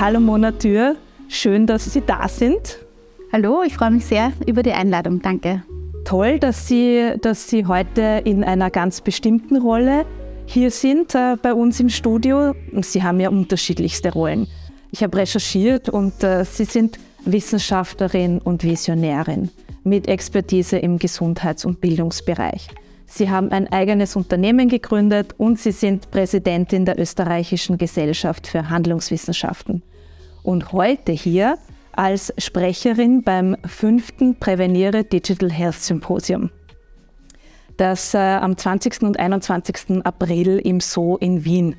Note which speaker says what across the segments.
Speaker 1: Hallo Mona Tür, schön, dass Sie da sind.
Speaker 2: Hallo, ich freue mich sehr über die Einladung. Danke.
Speaker 1: Toll, dass Sie, dass Sie heute in einer ganz bestimmten Rolle hier sind äh, bei uns im Studio. Sie haben ja unterschiedlichste Rollen. Ich habe recherchiert und äh, Sie sind Wissenschaftlerin und Visionärin mit Expertise im Gesundheits- und Bildungsbereich. Sie haben ein eigenes Unternehmen gegründet und Sie sind Präsidentin der Österreichischen Gesellschaft für Handlungswissenschaften. Und heute hier als Sprecherin beim fünften Präveniere Digital Health Symposium, das äh, am 20. und 21. April im Zoo in Wien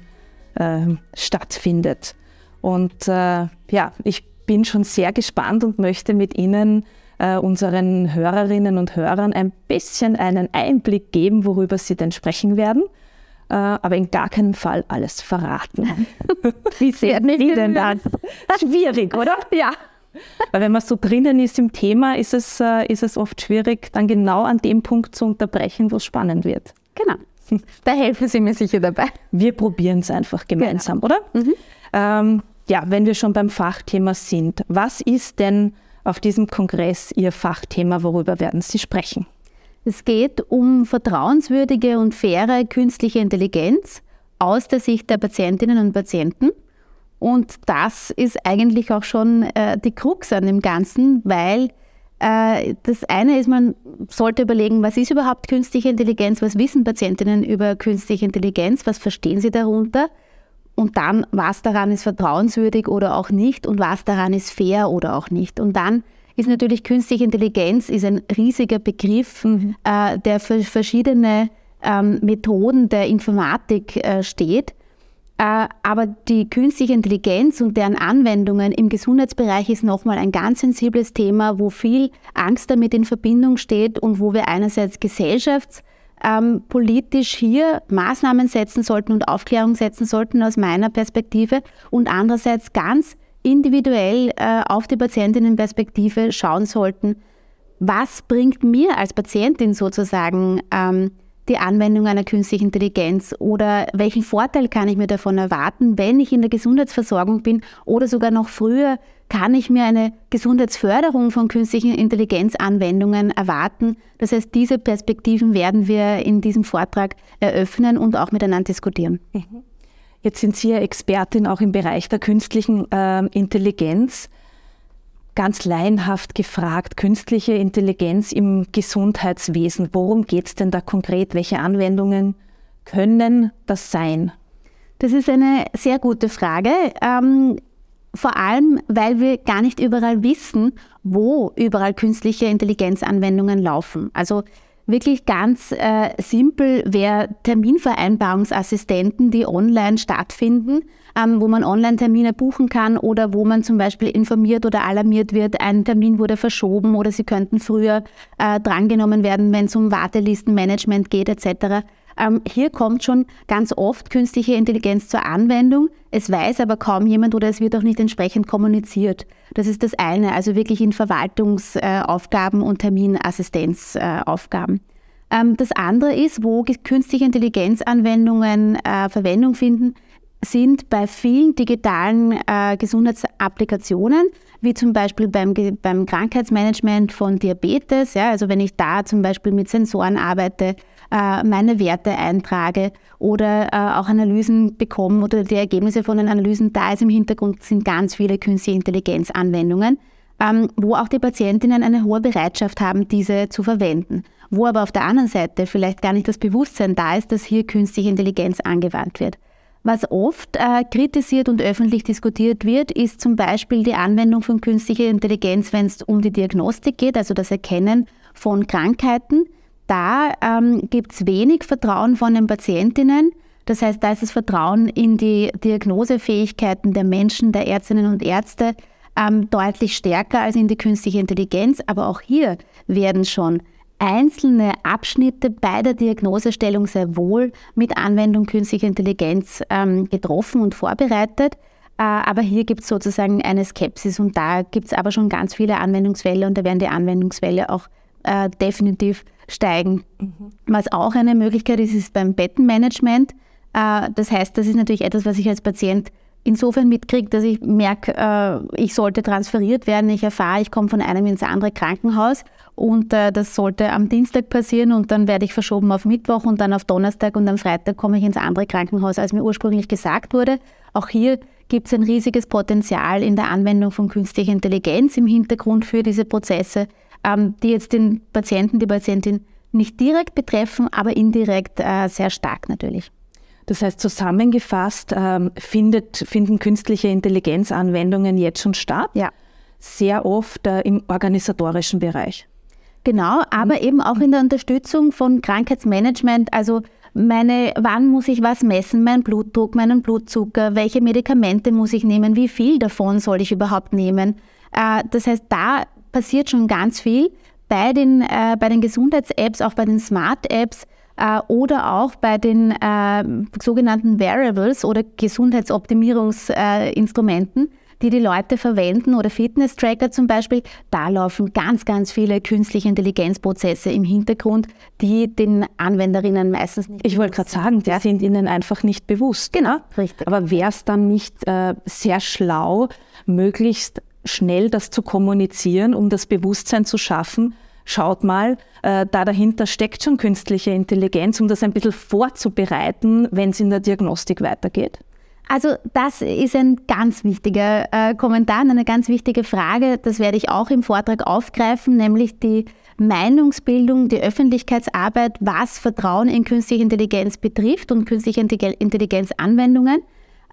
Speaker 1: äh, stattfindet. Und äh, ja, ich bin schon sehr gespannt und möchte mit Ihnen äh, unseren Hörerinnen und Hörern ein bisschen einen Einblick geben, worüber Sie denn sprechen werden. Äh, aber in gar keinem Fall alles verraten.
Speaker 2: Wie sehen Sie denn das?
Speaker 1: Schwierig, oder?
Speaker 2: Ja.
Speaker 1: Weil wenn man so drinnen ist im Thema, ist es, äh, ist es oft schwierig, dann genau an dem Punkt zu unterbrechen, wo es spannend wird.
Speaker 2: Genau. Da helfen Sie mir sicher dabei.
Speaker 1: Wir probieren es einfach gemeinsam, genau. oder? Mhm. Ähm, ja, wenn wir schon beim Fachthema sind, was ist denn auf diesem Kongress Ihr Fachthema? Worüber werden Sie sprechen?
Speaker 2: Es geht um vertrauenswürdige und faire künstliche Intelligenz aus der Sicht der Patientinnen und Patienten. Und das ist eigentlich auch schon äh, die Krux an dem Ganzen, weil äh, das eine ist, man sollte überlegen, was ist überhaupt künstliche Intelligenz, was wissen Patientinnen über künstliche Intelligenz, was verstehen sie darunter und dann, was daran ist vertrauenswürdig oder auch nicht und was daran ist fair oder auch nicht. Und dann ist natürlich künstliche Intelligenz ist ein riesiger Begriff, mhm. äh, der für verschiedene ähm, Methoden der Informatik äh, steht. Äh, aber die künstliche Intelligenz und deren Anwendungen im Gesundheitsbereich ist nochmal ein ganz sensibles Thema, wo viel Angst damit in Verbindung steht und wo wir einerseits gesellschafts- ähm, politisch hier Maßnahmen setzen sollten und Aufklärung setzen sollten aus meiner Perspektive und andererseits ganz individuell äh, auf die Patientinnenperspektive schauen sollten, was bringt mir als Patientin sozusagen ähm, die Anwendung einer künstlichen Intelligenz? Oder welchen Vorteil kann ich mir davon erwarten, wenn ich in der Gesundheitsversorgung bin oder sogar noch früher kann ich mir eine Gesundheitsförderung von künstlichen Intelligenzanwendungen erwarten. Das heißt, diese Perspektiven werden wir in diesem Vortrag eröffnen und auch miteinander diskutieren.
Speaker 1: Mhm. Jetzt sind Sie ja Expertin auch im Bereich der künstlichen äh, Intelligenz ganz laienhaft gefragt, künstliche Intelligenz im Gesundheitswesen, worum geht es denn da konkret? Welche Anwendungen können das sein?
Speaker 2: Das ist eine sehr gute Frage. Ähm, vor allem, weil wir gar nicht überall wissen, wo überall künstliche Intelligenzanwendungen laufen. Also wirklich ganz äh, simpel wäre Terminvereinbarungsassistenten, die online stattfinden ähm, wo man Online-Termine buchen kann oder wo man zum Beispiel informiert oder alarmiert wird, ein Termin wurde verschoben oder sie könnten früher äh, drangenommen werden, wenn es um Wartelistenmanagement geht etc. Ähm, hier kommt schon ganz oft künstliche Intelligenz zur Anwendung. Es weiß aber kaum jemand oder es wird auch nicht entsprechend kommuniziert. Das ist das eine, also wirklich in Verwaltungsaufgaben und Terminassistenzaufgaben. Ähm, das andere ist, wo künstliche Intelligenzanwendungen äh, Verwendung finden, sind bei vielen digitalen äh, Gesundheitsapplikationen, wie zum Beispiel beim, beim Krankheitsmanagement von Diabetes, ja, also wenn ich da zum Beispiel mit Sensoren arbeite, äh, meine Werte eintrage oder äh, auch Analysen bekomme oder die Ergebnisse von den Analysen da ist im Hintergrund, sind ganz viele künstliche Intelligenzanwendungen, ähm, wo auch die Patientinnen eine hohe Bereitschaft haben, diese zu verwenden. Wo aber auf der anderen Seite vielleicht gar nicht das Bewusstsein da ist, dass hier künstliche Intelligenz angewandt wird. Was oft äh, kritisiert und öffentlich diskutiert wird, ist zum Beispiel die Anwendung von künstlicher Intelligenz, wenn es um die Diagnostik geht, also das Erkennen von Krankheiten. Da ähm, gibt es wenig Vertrauen von den Patientinnen. Das heißt, da ist das Vertrauen in die Diagnosefähigkeiten der Menschen, der Ärztinnen und Ärzte ähm, deutlich stärker als in die künstliche Intelligenz. Aber auch hier werden schon einzelne Abschnitte bei der Diagnosestellung sehr wohl mit Anwendung künstlicher Intelligenz ähm, getroffen und vorbereitet. Äh, aber hier gibt es sozusagen eine Skepsis und da gibt es aber schon ganz viele Anwendungsfälle und da werden die Anwendungsfälle auch äh, definitiv steigen. Mhm. Was auch eine Möglichkeit ist, ist beim Bettenmanagement. Äh, das heißt, das ist natürlich etwas, was ich als Patient insofern mitkriege, dass ich merke, äh, ich sollte transferiert werden. Ich erfahre, ich komme von einem ins andere Krankenhaus und äh, das sollte am Dienstag passieren und dann werde ich verschoben auf Mittwoch und dann auf Donnerstag und am Freitag komme ich ins andere Krankenhaus, als mir ursprünglich gesagt wurde. Auch hier gibt es ein riesiges Potenzial in der Anwendung von künstlicher Intelligenz im Hintergrund für diese Prozesse, die jetzt den Patienten, die Patientin nicht direkt betreffen, aber indirekt äh, sehr stark natürlich.
Speaker 1: Das heißt, zusammengefasst ähm, findet, finden künstliche Intelligenzanwendungen jetzt schon statt.
Speaker 2: Ja.
Speaker 1: Sehr oft äh, im organisatorischen Bereich.
Speaker 2: Genau, aber mhm. eben auch in der Unterstützung von Krankheitsmanagement, also meine, wann muss ich was messen, mein Blutdruck, meinen Blutzucker, welche Medikamente muss ich nehmen, wie viel davon soll ich überhaupt nehmen. Äh, das heißt, da passiert schon ganz viel bei den, äh, bei den Gesundheits-Apps, auch bei den Smart-Apps äh, oder auch bei den äh, sogenannten Variables oder Gesundheitsoptimierungsinstrumenten, die die Leute verwenden oder Fitness-Tracker zum Beispiel, da laufen ganz, ganz viele künstliche Intelligenzprozesse im Hintergrund, die den Anwenderinnen meistens nicht
Speaker 1: Ich wollte gerade sagen, die ja. sind ihnen einfach nicht bewusst.
Speaker 2: Genau,
Speaker 1: richtig. Aber wäre es dann nicht äh, sehr schlau, möglichst schnell das zu kommunizieren, um das Bewusstsein zu schaffen, schaut mal, äh, da dahinter steckt schon künstliche Intelligenz, um das ein bisschen vorzubereiten, wenn es in der Diagnostik weitergeht?
Speaker 2: Also das ist ein ganz wichtiger äh, Kommentar, eine ganz wichtige Frage. Das werde ich auch im Vortrag aufgreifen, nämlich die Meinungsbildung, die Öffentlichkeitsarbeit, was Vertrauen in künstliche Intelligenz betrifft und künstliche Intelligenzanwendungen.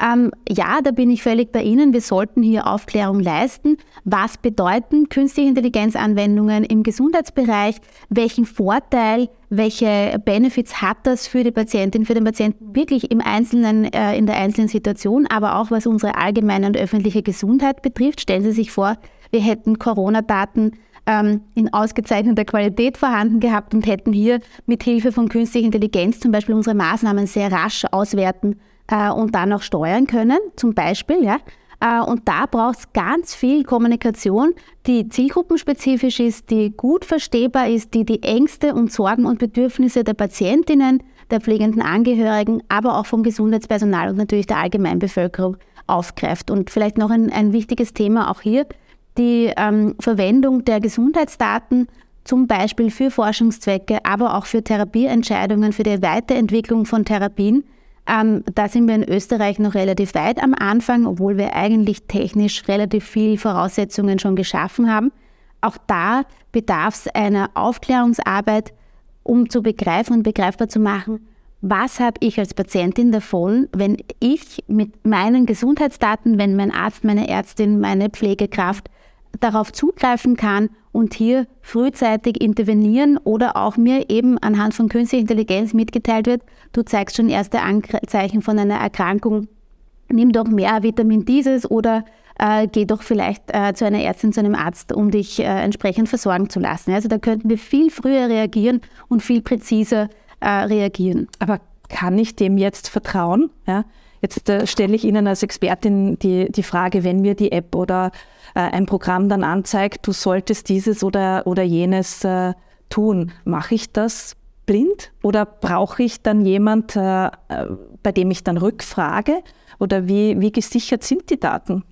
Speaker 2: Ähm, ja, da bin ich völlig bei Ihnen. Wir sollten hier Aufklärung leisten. Was bedeuten künstliche Intelligenzanwendungen im Gesundheitsbereich? Welchen Vorteil, welche Benefits hat das für die Patientin, für den Patienten wirklich im Einzelnen, äh, in der einzelnen Situation, aber auch was unsere allgemeine und öffentliche Gesundheit betrifft? Stellen Sie sich vor, wir hätten Corona-Daten ähm, in ausgezeichneter Qualität vorhanden gehabt und hätten hier mit Hilfe von künstlicher Intelligenz zum Beispiel unsere Maßnahmen sehr rasch auswerten äh, und dann auch steuern können, zum Beispiel. Ja? Äh, und da braucht es ganz viel Kommunikation, die zielgruppenspezifisch ist, die gut verstehbar ist, die die Ängste und Sorgen und Bedürfnisse der Patientinnen, der pflegenden Angehörigen, aber auch vom Gesundheitspersonal und natürlich der Allgemeinbevölkerung aufgreift. Und vielleicht noch ein, ein wichtiges Thema auch hier, die ähm, Verwendung der Gesundheitsdaten zum Beispiel für Forschungszwecke, aber auch für Therapieentscheidungen, für die Weiterentwicklung von Therapien ähm, da sind wir in Österreich noch relativ weit am Anfang, obwohl wir eigentlich technisch relativ viel Voraussetzungen schon geschaffen haben. Auch da bedarf es einer Aufklärungsarbeit, um zu begreifen und begreifbar zu machen, was habe ich als Patientin davon, wenn ich mit meinen Gesundheitsdaten, wenn mein Arzt, meine Ärztin, meine Pflegekraft darauf zugreifen kann und hier frühzeitig intervenieren oder auch mir eben anhand von künstlicher Intelligenz mitgeteilt wird, du zeigst schon erste Anzeichen von einer Erkrankung, nimm doch mehr Vitamin dieses oder äh, geh doch vielleicht äh, zu einer Ärztin, zu einem Arzt, um dich äh, entsprechend versorgen zu lassen. Also da könnten wir viel früher reagieren und viel präziser äh, reagieren.
Speaker 1: Aber kann ich dem jetzt vertrauen? Ja? Jetzt äh, stelle ich Ihnen als Expertin die, die Frage, wenn mir die App oder äh, ein Programm dann anzeigt, du solltest dieses oder, oder jenes äh, tun, mache ich das blind oder brauche ich dann jemand, äh, äh, bei dem ich dann rückfrage? Oder wie, wie gesichert sind die Daten?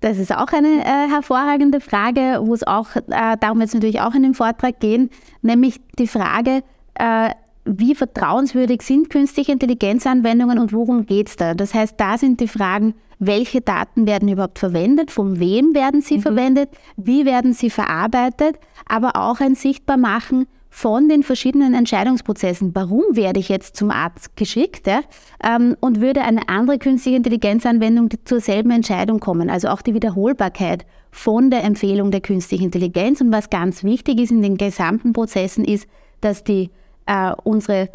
Speaker 2: Das ist auch eine äh, hervorragende Frage, wo es auch, äh, darum wird es natürlich auch in dem Vortrag gehen, nämlich die Frage, äh, wie vertrauenswürdig sind künstliche Intelligenzanwendungen und worum geht es da? Das heißt, da sind die Fragen, welche Daten werden überhaupt verwendet, von wem werden sie mhm. verwendet, wie werden sie verarbeitet, aber auch ein Sichtbarmachen von den verschiedenen Entscheidungsprozessen. Warum werde ich jetzt zum Arzt geschickt? Ja? Ähm, und würde eine andere künstliche Intelligenzanwendung zur selben Entscheidung kommen? Also auch die Wiederholbarkeit von der Empfehlung der künstlichen Intelligenz. Und was ganz wichtig ist in den gesamten Prozessen ist, dass die äh, unsere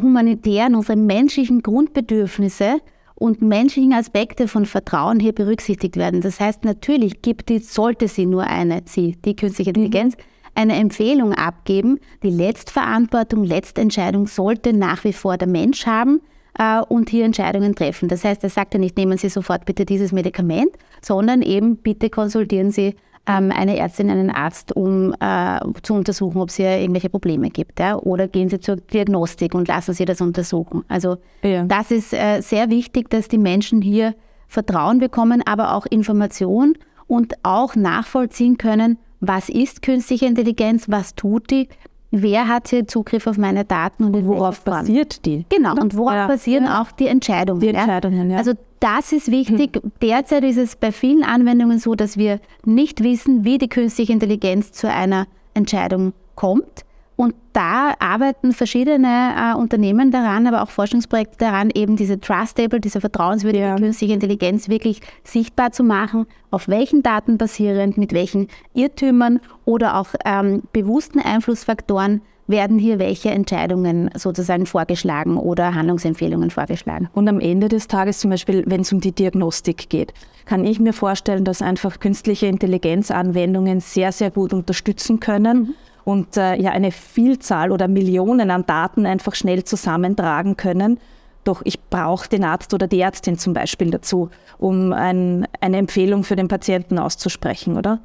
Speaker 2: humanitären, unsere menschlichen Grundbedürfnisse und menschlichen Aspekte von Vertrauen hier berücksichtigt werden. Das heißt, natürlich gibt die, sollte sie nur eine, sie, die künstliche mhm. Intelligenz, eine Empfehlung abgeben. Die Letztverantwortung, Letztentscheidung sollte nach wie vor der Mensch haben äh, und hier Entscheidungen treffen. Das heißt, er sagt ja nicht, nehmen Sie sofort bitte dieses Medikament, sondern eben bitte konsultieren Sie ähm, eine Ärztin, einen Arzt, um äh, zu untersuchen, ob es hier irgendwelche Probleme gibt. Ja? Oder gehen Sie zur Diagnostik und lassen Sie das untersuchen. Also ja. das ist äh, sehr wichtig, dass die Menschen hier Vertrauen bekommen, aber auch Information und auch nachvollziehen können, was ist künstliche Intelligenz, was tut die, wer hat hier Zugriff auf meine Daten
Speaker 1: und, und worauf basiert die?
Speaker 2: Genau, und worauf ja. basieren ja. auch die Entscheidungen.
Speaker 1: Die Entscheidungen ja.
Speaker 2: Also das ist wichtig. Hm. Derzeit ist es bei vielen Anwendungen so, dass wir nicht wissen, wie die künstliche Intelligenz zu einer Entscheidung kommt. Und da arbeiten verschiedene äh, Unternehmen daran, aber auch Forschungsprojekte daran, eben diese Trustable, diese vertrauenswürdige ja. künstliche Intelligenz wirklich sichtbar zu machen, auf welchen Daten basierend, mit welchen Irrtümern oder auch ähm, bewussten Einflussfaktoren werden hier welche Entscheidungen sozusagen vorgeschlagen oder Handlungsempfehlungen vorgeschlagen.
Speaker 1: Und am Ende des Tages zum Beispiel, wenn es um die Diagnostik geht, kann ich mir vorstellen, dass einfach künstliche Intelligenzanwendungen sehr, sehr gut unterstützen können. Mhm und äh, ja eine Vielzahl oder Millionen an Daten einfach schnell zusammentragen können. Doch ich brauche den Arzt oder die Ärztin zum Beispiel dazu, um ein, eine Empfehlung für den Patienten auszusprechen, oder?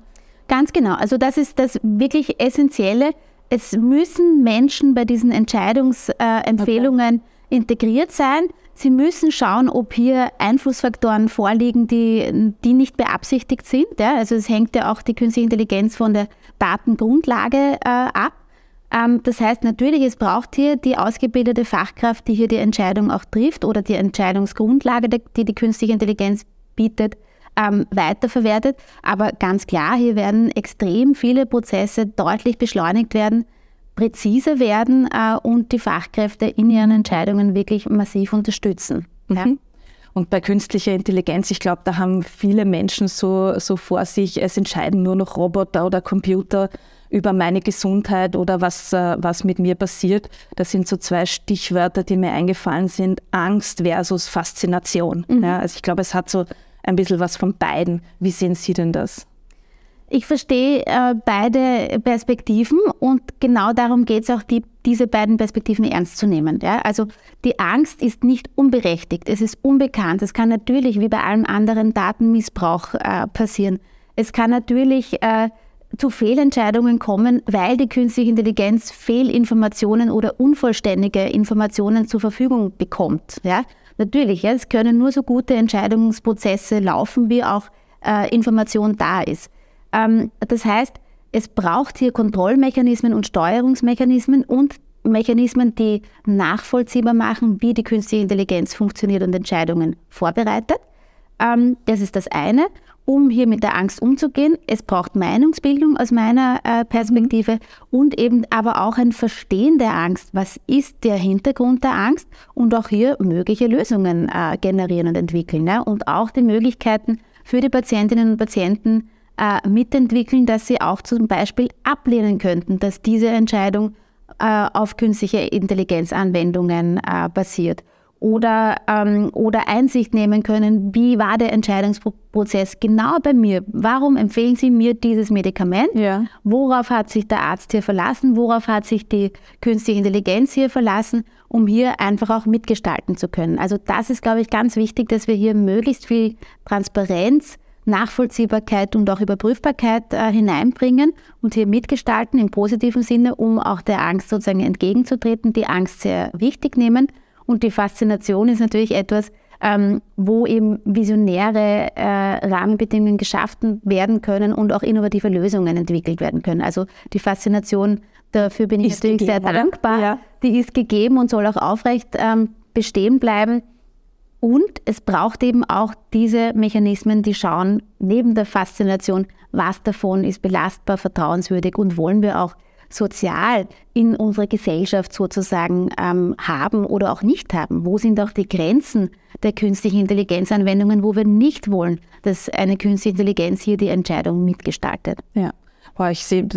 Speaker 2: Ganz genau. Also das ist das wirklich Essentielle. Es müssen Menschen bei diesen Entscheidungsempfehlungen okay. integriert sein. Sie müssen schauen, ob hier Einflussfaktoren vorliegen, die, die nicht beabsichtigt sind. Ja, also es hängt ja auch die künstliche Intelligenz von der Datengrundlage äh, ab. Ähm, das heißt natürlich, es braucht hier die ausgebildete Fachkraft, die hier die Entscheidung auch trifft oder die Entscheidungsgrundlage, die die künstliche Intelligenz bietet, ähm, weiterverwertet. Aber ganz klar, hier werden extrem viele Prozesse deutlich beschleunigt werden präziser werden äh, und die Fachkräfte in ihren Entscheidungen wirklich massiv unterstützen.
Speaker 1: Mhm. Ja? Und bei künstlicher Intelligenz, ich glaube, da haben viele Menschen so, so vor sich, es entscheiden nur noch Roboter oder Computer über meine Gesundheit oder was, äh, was mit mir passiert. Das sind so zwei Stichwörter, die mir eingefallen sind. Angst versus Faszination. Mhm. Ja, also ich glaube, es hat so ein bisschen was von beiden. Wie sehen Sie denn das?
Speaker 2: Ich verstehe äh, beide Perspektiven und genau darum geht es auch, die, diese beiden Perspektiven ernst zu nehmen. Ja? Also die Angst ist nicht unberechtigt, es ist unbekannt. Es kann natürlich wie bei allem anderen Datenmissbrauch äh, passieren. Es kann natürlich äh, zu Fehlentscheidungen kommen, weil die künstliche Intelligenz Fehlinformationen oder unvollständige Informationen zur Verfügung bekommt. Ja? Natürlich, ja, es können nur so gute Entscheidungsprozesse laufen, wie auch äh, Information da ist. Ähm, das heißt, es braucht hier Kontrollmechanismen und Steuerungsmechanismen und Mechanismen, die nachvollziehbar machen, wie die künstliche Intelligenz funktioniert und Entscheidungen vorbereitet. Ähm, das ist das eine, um hier mit der Angst umzugehen. Es braucht Meinungsbildung aus meiner äh, Perspektive und eben aber auch ein Verstehen der Angst. Was ist der Hintergrund der Angst? Und auch hier mögliche Lösungen äh, generieren und entwickeln. Ne? Und auch die Möglichkeiten für die Patientinnen und Patienten, äh, mitentwickeln, dass sie auch zum Beispiel ablehnen könnten, dass diese Entscheidung auf künstliche Intelligenzanwendungen basiert. Oder, ähm, oder Einsicht nehmen können, wie war der Entscheidungsprozess genau bei mir? Warum empfehlen Sie mir dieses Medikament? Ja. Worauf hat sich der Arzt hier verlassen? Worauf hat sich die künstliche Intelligenz hier verlassen, um hier einfach auch mitgestalten zu können? Also das ist, glaube ich, ganz wichtig, dass wir hier möglichst viel Transparenz Nachvollziehbarkeit und auch Überprüfbarkeit äh, hineinbringen und hier mitgestalten im positiven Sinne, um auch der Angst sozusagen entgegenzutreten, die Angst sehr wichtig nehmen. Und die Faszination ist natürlich etwas, ähm, wo eben visionäre äh, Rahmenbedingungen geschaffen werden können und auch innovative Lösungen entwickelt werden können. Also die Faszination, dafür bin ich ist natürlich gegeben, sehr dankbar, ja. die ist gegeben und soll auch aufrecht ähm, bestehen bleiben. Und es braucht eben auch diese Mechanismen, die schauen, neben der Faszination, was davon ist belastbar, vertrauenswürdig und wollen wir auch sozial in unserer Gesellschaft sozusagen ähm, haben oder auch nicht haben? Wo sind auch die Grenzen der künstlichen Intelligenzanwendungen, wo wir nicht wollen, dass eine künstliche Intelligenz hier die Entscheidung mitgestaltet?
Speaker 1: Ja, Boah, ich sehe,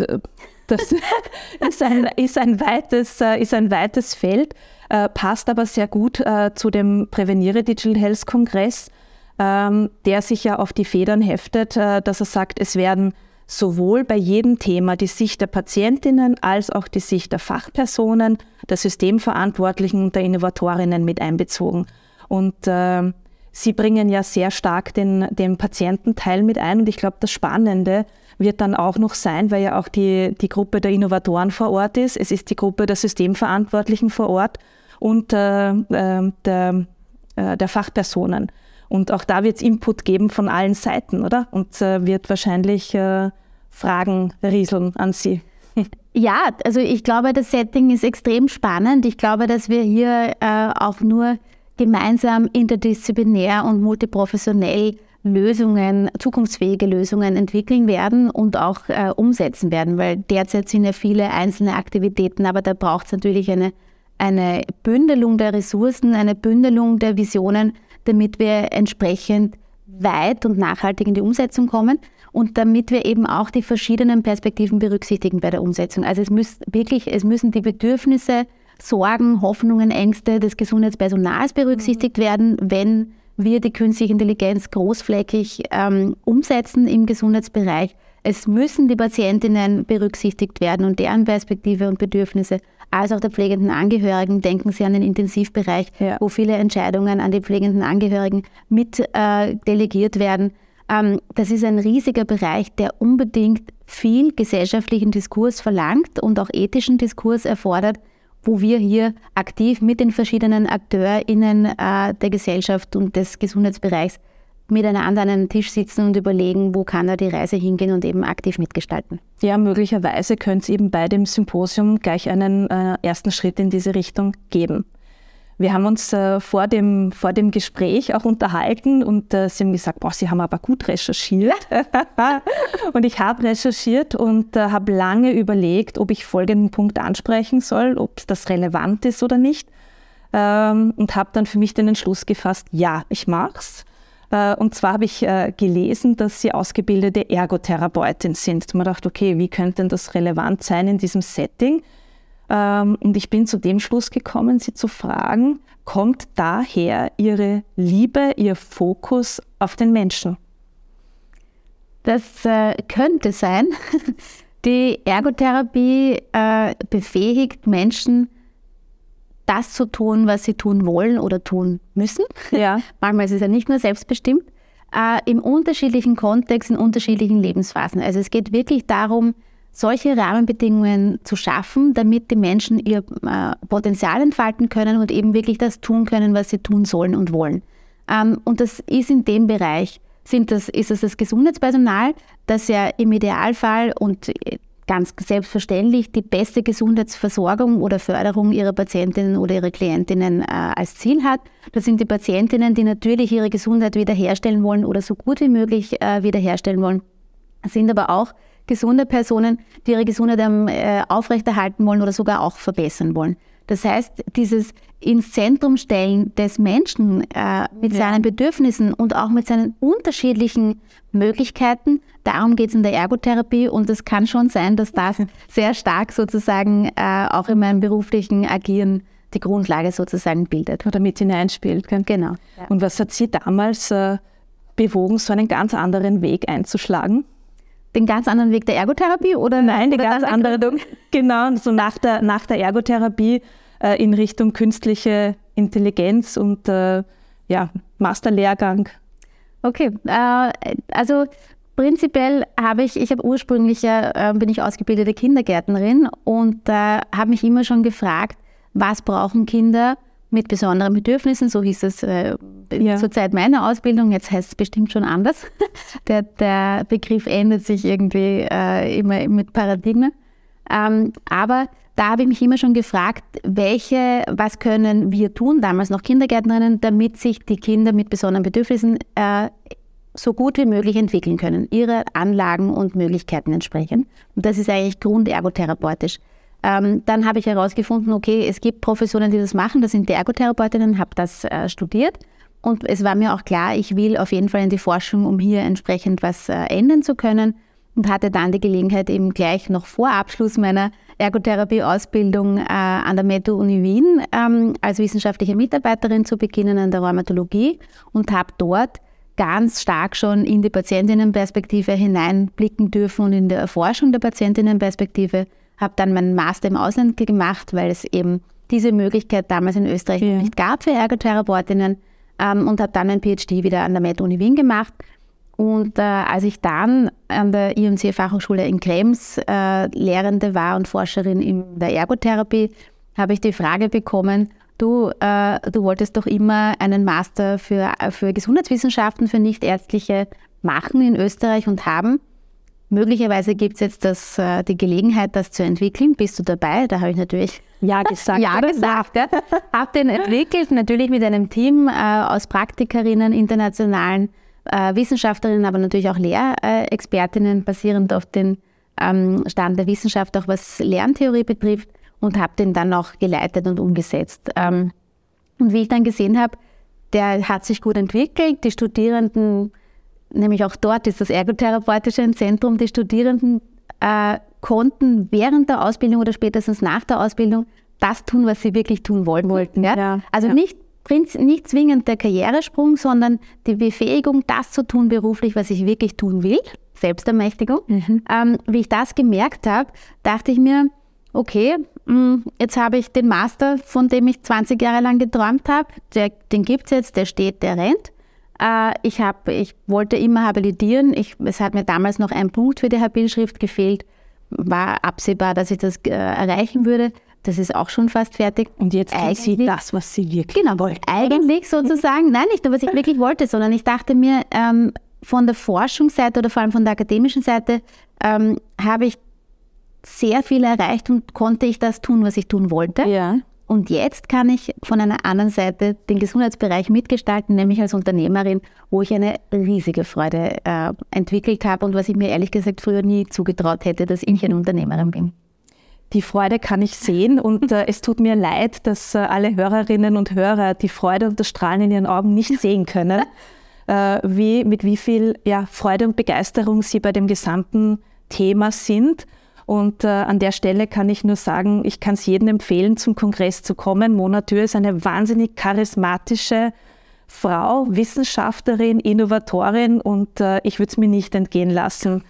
Speaker 1: das ist ein, ist ein, weites, äh, ist ein weites Feld. Äh, passt aber sehr gut äh, zu dem Präveniere Digital Health Kongress, ähm, der sich ja auf die Federn heftet, äh, dass er sagt, es werden sowohl bei jedem Thema die Sicht der Patientinnen als auch die Sicht der Fachpersonen, der Systemverantwortlichen und der Innovatorinnen mit einbezogen. Und äh, Sie bringen ja sehr stark den, den Patiententeil mit ein. Und ich glaube, das Spannende wird dann auch noch sein, weil ja auch die, die Gruppe der Innovatoren vor Ort ist. Es ist die Gruppe der Systemverantwortlichen vor Ort und äh, äh, der, äh, der Fachpersonen. Und auch da wird es Input geben von allen Seiten, oder? Und äh, wird wahrscheinlich äh, Fragen rieseln an Sie.
Speaker 2: Ja, also ich glaube, das Setting ist extrem spannend. Ich glaube, dass wir hier äh, auch nur gemeinsam interdisziplinär und multiprofessionell Lösungen, zukunftsfähige Lösungen entwickeln werden und auch äh, umsetzen werden, weil derzeit sind ja viele einzelne Aktivitäten, aber da braucht es natürlich eine, eine Bündelung der Ressourcen, eine Bündelung der Visionen, damit wir entsprechend weit und nachhaltig in die Umsetzung kommen und damit wir eben auch die verschiedenen Perspektiven berücksichtigen bei der Umsetzung. Also es müssen wirklich, es müssen die Bedürfnisse, Sorgen, Hoffnungen, Ängste des Gesundheitspersonals berücksichtigt mhm. werden, wenn wir die künstliche Intelligenz großflächig ähm, umsetzen im Gesundheitsbereich. Es müssen die Patientinnen berücksichtigt werden und deren Perspektive und Bedürfnisse, als auch der pflegenden Angehörigen. Denken Sie an den Intensivbereich, ja. wo viele Entscheidungen an die pflegenden Angehörigen mit äh, delegiert werden. Ähm, das ist ein riesiger Bereich, der unbedingt viel gesellschaftlichen Diskurs verlangt und auch ethischen Diskurs erfordert wo wir hier aktiv mit den verschiedenen AkteurInnen äh, der Gesellschaft und des Gesundheitsbereichs miteinander an einem Tisch sitzen und überlegen, wo kann da die Reise hingehen und eben aktiv mitgestalten.
Speaker 1: Ja, möglicherweise könnte es eben bei dem Symposium gleich einen äh, ersten Schritt in diese Richtung geben. Wir haben uns äh, vor, dem, vor dem Gespräch auch unterhalten und äh, sie haben gesagt, boah, Sie haben aber gut recherchiert. und ich habe recherchiert und äh, habe lange überlegt, ob ich folgenden Punkt ansprechen soll, ob das relevant ist oder nicht. Ähm, und habe dann für mich den Entschluss gefasst, ja, ich mach's. Äh, und zwar habe ich äh, gelesen, dass Sie ausgebildete Ergotherapeutin sind. Man dachte, okay, wie könnte denn das relevant sein in diesem Setting? Ähm, und ich bin zu dem Schluss gekommen, Sie zu fragen, kommt daher Ihre Liebe, Ihr Fokus auf den Menschen?
Speaker 2: Das äh, könnte sein. Die Ergotherapie äh, befähigt Menschen, das zu tun, was sie tun wollen oder tun müssen. Ja. Manchmal ist es ja nicht nur selbstbestimmt. Äh, Im unterschiedlichen Kontext, in unterschiedlichen Lebensphasen. Also es geht wirklich darum, solche Rahmenbedingungen zu schaffen, damit die Menschen ihr äh, Potenzial entfalten können und eben wirklich das tun können, was sie tun sollen und wollen. Ähm, und das ist in dem Bereich, sind das, ist es das Gesundheitspersonal, das ja im Idealfall und äh, ganz selbstverständlich die beste Gesundheitsversorgung oder Förderung ihrer Patientinnen oder ihrer Klientinnen äh, als Ziel hat. Das sind die Patientinnen, die natürlich ihre Gesundheit wiederherstellen wollen oder so gut wie möglich wiederherstellen wollen, sind aber auch gesunde Personen, die ihre Gesundheit äh, aufrechterhalten wollen oder sogar auch verbessern wollen. Das heißt, dieses ins Zentrum stellen des Menschen äh, mit ja. seinen Bedürfnissen und auch mit seinen unterschiedlichen Möglichkeiten, darum geht es in der Ergotherapie und es kann schon sein, dass das sehr stark sozusagen äh, auch in meinem beruflichen Agieren die Grundlage sozusagen bildet.
Speaker 1: Oder mit hineinspielt. Genau. Ja. Und was hat Sie damals äh, bewogen, so einen ganz anderen Weg einzuschlagen?
Speaker 2: Den ganz anderen Weg der Ergotherapie oder?
Speaker 1: Nein, die ganz andere, genau, so nach der, nach der Ergotherapie äh, in Richtung künstliche Intelligenz und äh, ja, Masterlehrgang.
Speaker 2: Okay, äh, also prinzipiell habe ich, ich habe ursprünglich ja, äh, bin ich ausgebildete Kindergärtnerin und äh, habe mich immer schon gefragt, was brauchen Kinder, mit besonderen Bedürfnissen, so hieß es äh, ja. zur Zeit meiner Ausbildung, jetzt heißt es bestimmt schon anders. Der, der Begriff ändert sich irgendwie äh, immer mit Paradigmen. Ähm, aber da habe ich mich immer schon gefragt, welche, was können wir tun, damals noch Kindergärtnerinnen, damit sich die Kinder mit besonderen Bedürfnissen äh, so gut wie möglich entwickeln können, ihre Anlagen und Möglichkeiten entsprechend. Und das ist eigentlich grundergotherapeutisch. Ähm, dann habe ich herausgefunden, okay, es gibt Professionen, die das machen, das sind die Ergotherapeutinnen, habe das äh, studiert. Und es war mir auch klar, ich will auf jeden Fall in die Forschung, um hier entsprechend was äh, ändern zu können. Und hatte dann die Gelegenheit, eben gleich noch vor Abschluss meiner Ergotherapie-Ausbildung äh, an der METO-Uni Wien ähm, als wissenschaftliche Mitarbeiterin zu beginnen an der Rheumatologie und habe dort ganz stark schon in die Patientinnenperspektive hineinblicken dürfen und in der Erforschung der Patientinnenperspektive habe dann meinen Master im Ausland gemacht, weil es eben diese Möglichkeit damals in Österreich ja. nicht gab für Ergotherapeutinnen ähm, und habe dann mein PhD wieder an der Med-Uni Wien gemacht. Und äh, als ich dann an der IMC-Fachhochschule in Krems äh, Lehrende war und Forscherin in der Ergotherapie, habe ich die Frage bekommen, du, äh, du wolltest doch immer einen Master für, für Gesundheitswissenschaften, für Nichtärztliche machen in Österreich und haben. Möglicherweise gibt es jetzt das, äh, die Gelegenheit, das zu entwickeln. Bist du dabei? Da habe ich natürlich
Speaker 1: ja gesagt.
Speaker 2: ja gesagt. Ja. habe den entwickelt, natürlich mit einem Team äh, aus Praktikerinnen, internationalen äh, Wissenschaftlerinnen, aber natürlich auch Lehrexpertinnen, basierend auf den ähm, Stand der Wissenschaft, auch was Lerntheorie betrifft, und habe den dann auch geleitet und umgesetzt. Ähm, und wie ich dann gesehen habe, der hat sich gut entwickelt. Die Studierenden, nämlich auch dort ist das ergotherapeutische Zentrum, die Studierenden äh, konnten während der Ausbildung oder spätestens nach der Ausbildung das tun, was sie wirklich tun wollten. Ja? Ja, also ja. Nicht, nicht zwingend der Karrieresprung, sondern die Befähigung, das zu tun beruflich, was ich wirklich tun will. Selbstermächtigung. Mhm. Ähm, wie ich das gemerkt habe, dachte ich mir, okay, mm, jetzt habe ich den Master, von dem ich 20 Jahre lang geträumt habe, der, den gibt es jetzt, der steht, der rennt. Äh, ich, hab, ich wollte immer habilitieren. Ich, es hat mir damals noch ein Punkt für die Habilschrift gefehlt. War absehbar, dass ich das äh, erreichen würde. Das ist auch schon fast fertig.
Speaker 1: Und jetzt kriegt sie das, was sie wirklich
Speaker 2: genau, wollte. Eigentlich sozusagen, nein, nicht nur, was ich wirklich wollte, sondern ich dachte mir, ähm, von der Forschungsseite oder vor allem von der akademischen Seite ähm, habe ich sehr viel erreicht und konnte ich das tun, was ich tun wollte. Ja. Und jetzt kann ich von einer anderen Seite den Gesundheitsbereich mitgestalten, nämlich als Unternehmerin, wo ich eine riesige Freude äh, entwickelt habe und was ich mir ehrlich gesagt früher nie zugetraut hätte, dass ich eine Unternehmerin bin.
Speaker 1: Die Freude kann ich sehen und äh, es tut mir leid, dass äh, alle Hörerinnen und Hörer die Freude und das Strahlen in ihren Augen nicht sehen können. Äh, wie, mit wie viel ja, Freude und Begeisterung sie bei dem gesamten Thema sind. Und äh, an der Stelle kann ich nur sagen, ich kann es jedem empfehlen, zum Kongress zu kommen. Mona Tür ist eine wahnsinnig charismatische Frau, Wissenschaftlerin, Innovatorin und äh, ich würde es mir nicht entgehen lassen,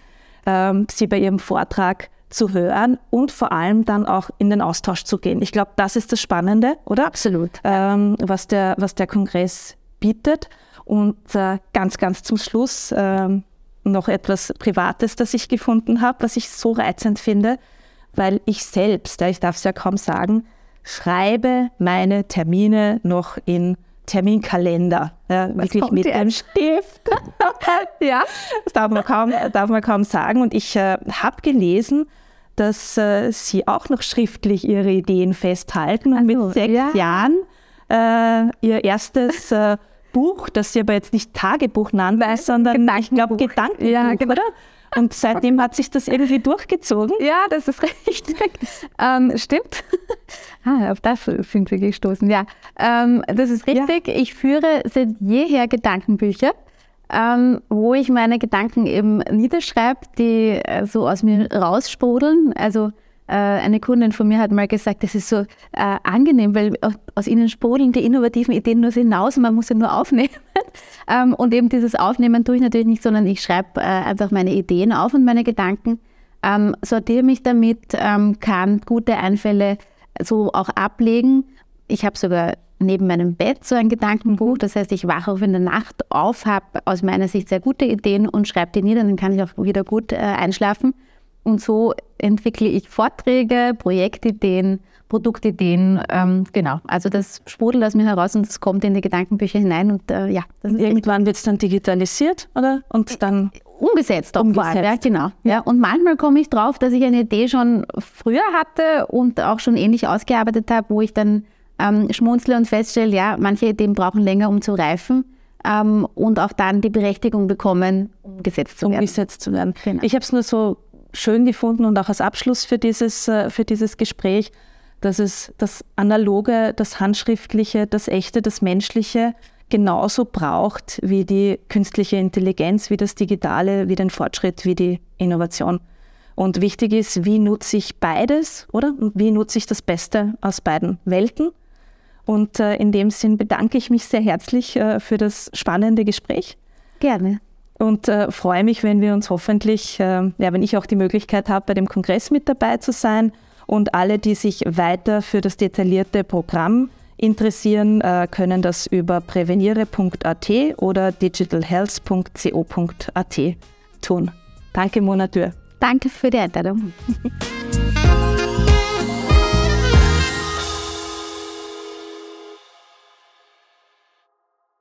Speaker 1: ähm, sie bei ihrem Vortrag zu hören und vor allem dann auch in den Austausch zu gehen. Ich glaube, das ist das Spannende, oder?
Speaker 2: Absolut.
Speaker 1: Ähm, was, der, was der Kongress bietet. Und äh, ganz, ganz zum Schluss äh, noch etwas Privates, das ich gefunden habe, was ich so reizend finde, weil ich selbst, ja, ich darf es ja kaum sagen, schreibe meine Termine noch in Terminkalender, ja, wirklich mit einem Stift. ja, das darf man kaum, darf man kaum sagen. Und ich äh, habe gelesen, dass äh, Sie auch noch schriftlich Ihre Ideen festhalten und also, mit sechs ja. Jahren äh, Ihr erstes äh, Buch, das sie aber jetzt nicht Tagebuch nannte, sondern ich glaube Gedankenbuch, ja, genau. oder? Und seitdem hat sich das irgendwie durchgezogen.
Speaker 2: Ja, das ist richtig. ähm, stimmt. ah, auf das sind wir gestoßen. Ja, ähm, das ist richtig. Ja. Ich führe seit jeher Gedankenbücher, ähm, wo ich meine Gedanken eben niederschreibe, die äh, so aus mir raussprudeln. Also eine Kundin von mir hat mal gesagt, das ist so äh, angenehm, weil aus ihnen sprudeln die innovativen Ideen nur hinaus und man muss sie nur aufnehmen. ähm, und eben dieses Aufnehmen tue ich natürlich nicht, sondern ich schreibe äh, einfach meine Ideen auf und meine Gedanken, ähm, sortiere mich damit, ähm, kann gute Einfälle so auch ablegen. Ich habe sogar neben meinem Bett so ein Gedankenbuch. Mhm. Das heißt, ich wache auf in der Nacht auf, habe aus meiner Sicht sehr gute Ideen und schreibe die nieder, dann kann ich auch wieder gut äh, einschlafen. Und so entwickle ich Vorträge, Projektideen, Produktideen. Ähm, genau, also das sprudelt aus mir heraus und es kommt in die Gedankenbücher hinein. Und äh, ja,
Speaker 1: irgendwann wird es dann digitalisiert, oder? Und dann
Speaker 2: umgesetzt, umgesetzt. ja, genau. Ja. Und manchmal komme ich drauf, dass ich eine Idee schon früher hatte und auch schon ähnlich ausgearbeitet habe, wo ich dann ähm, schmunzle und feststelle, ja, manche Ideen brauchen länger, um zu reifen. Ähm, und auch dann die Berechtigung bekommen, umgesetzt zu werden.
Speaker 1: Umgesetzt zu werden. Genau. Ich habe es nur so schön gefunden und auch als Abschluss für dieses, äh, für dieses Gespräch, dass es das Analoge, das Handschriftliche, das Echte, das Menschliche genauso braucht wie die künstliche Intelligenz, wie das Digitale, wie den Fortschritt, wie die Innovation. Und wichtig ist, wie nutze ich beides, oder? Und wie nutze ich das Beste aus beiden Welten? Und äh, in dem Sinn bedanke ich mich sehr herzlich äh, für das spannende Gespräch.
Speaker 2: Gerne
Speaker 1: und äh, freue mich, wenn wir uns hoffentlich, äh, ja, wenn ich auch die Möglichkeit habe, bei dem Kongress mit dabei zu sein und alle, die sich weiter für das detaillierte Programm interessieren, äh, können das über präveniere.at oder digitalhealth.co.at tun. Danke, Mona Dürr.
Speaker 2: Danke für die Einladung.